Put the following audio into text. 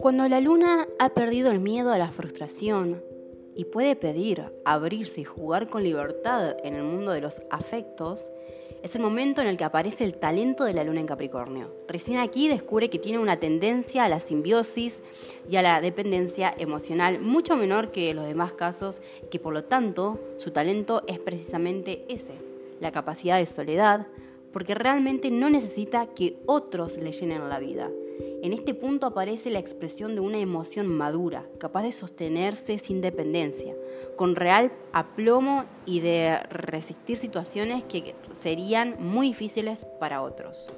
Cuando la luna ha perdido el miedo a la frustración y puede pedir, abrirse y jugar con libertad en el mundo de los afectos, es el momento en el que aparece el talento de la luna en Capricornio. Recién aquí descubre que tiene una tendencia a la simbiosis y a la dependencia emocional mucho menor que los demás casos, que por lo tanto su talento es precisamente ese, la capacidad de soledad, porque realmente no necesita que otros le llenen la vida. En este punto aparece la expresión de una emoción madura, capaz de sostenerse sin dependencia, con real aplomo y de resistir situaciones que serían muy difíciles para otros.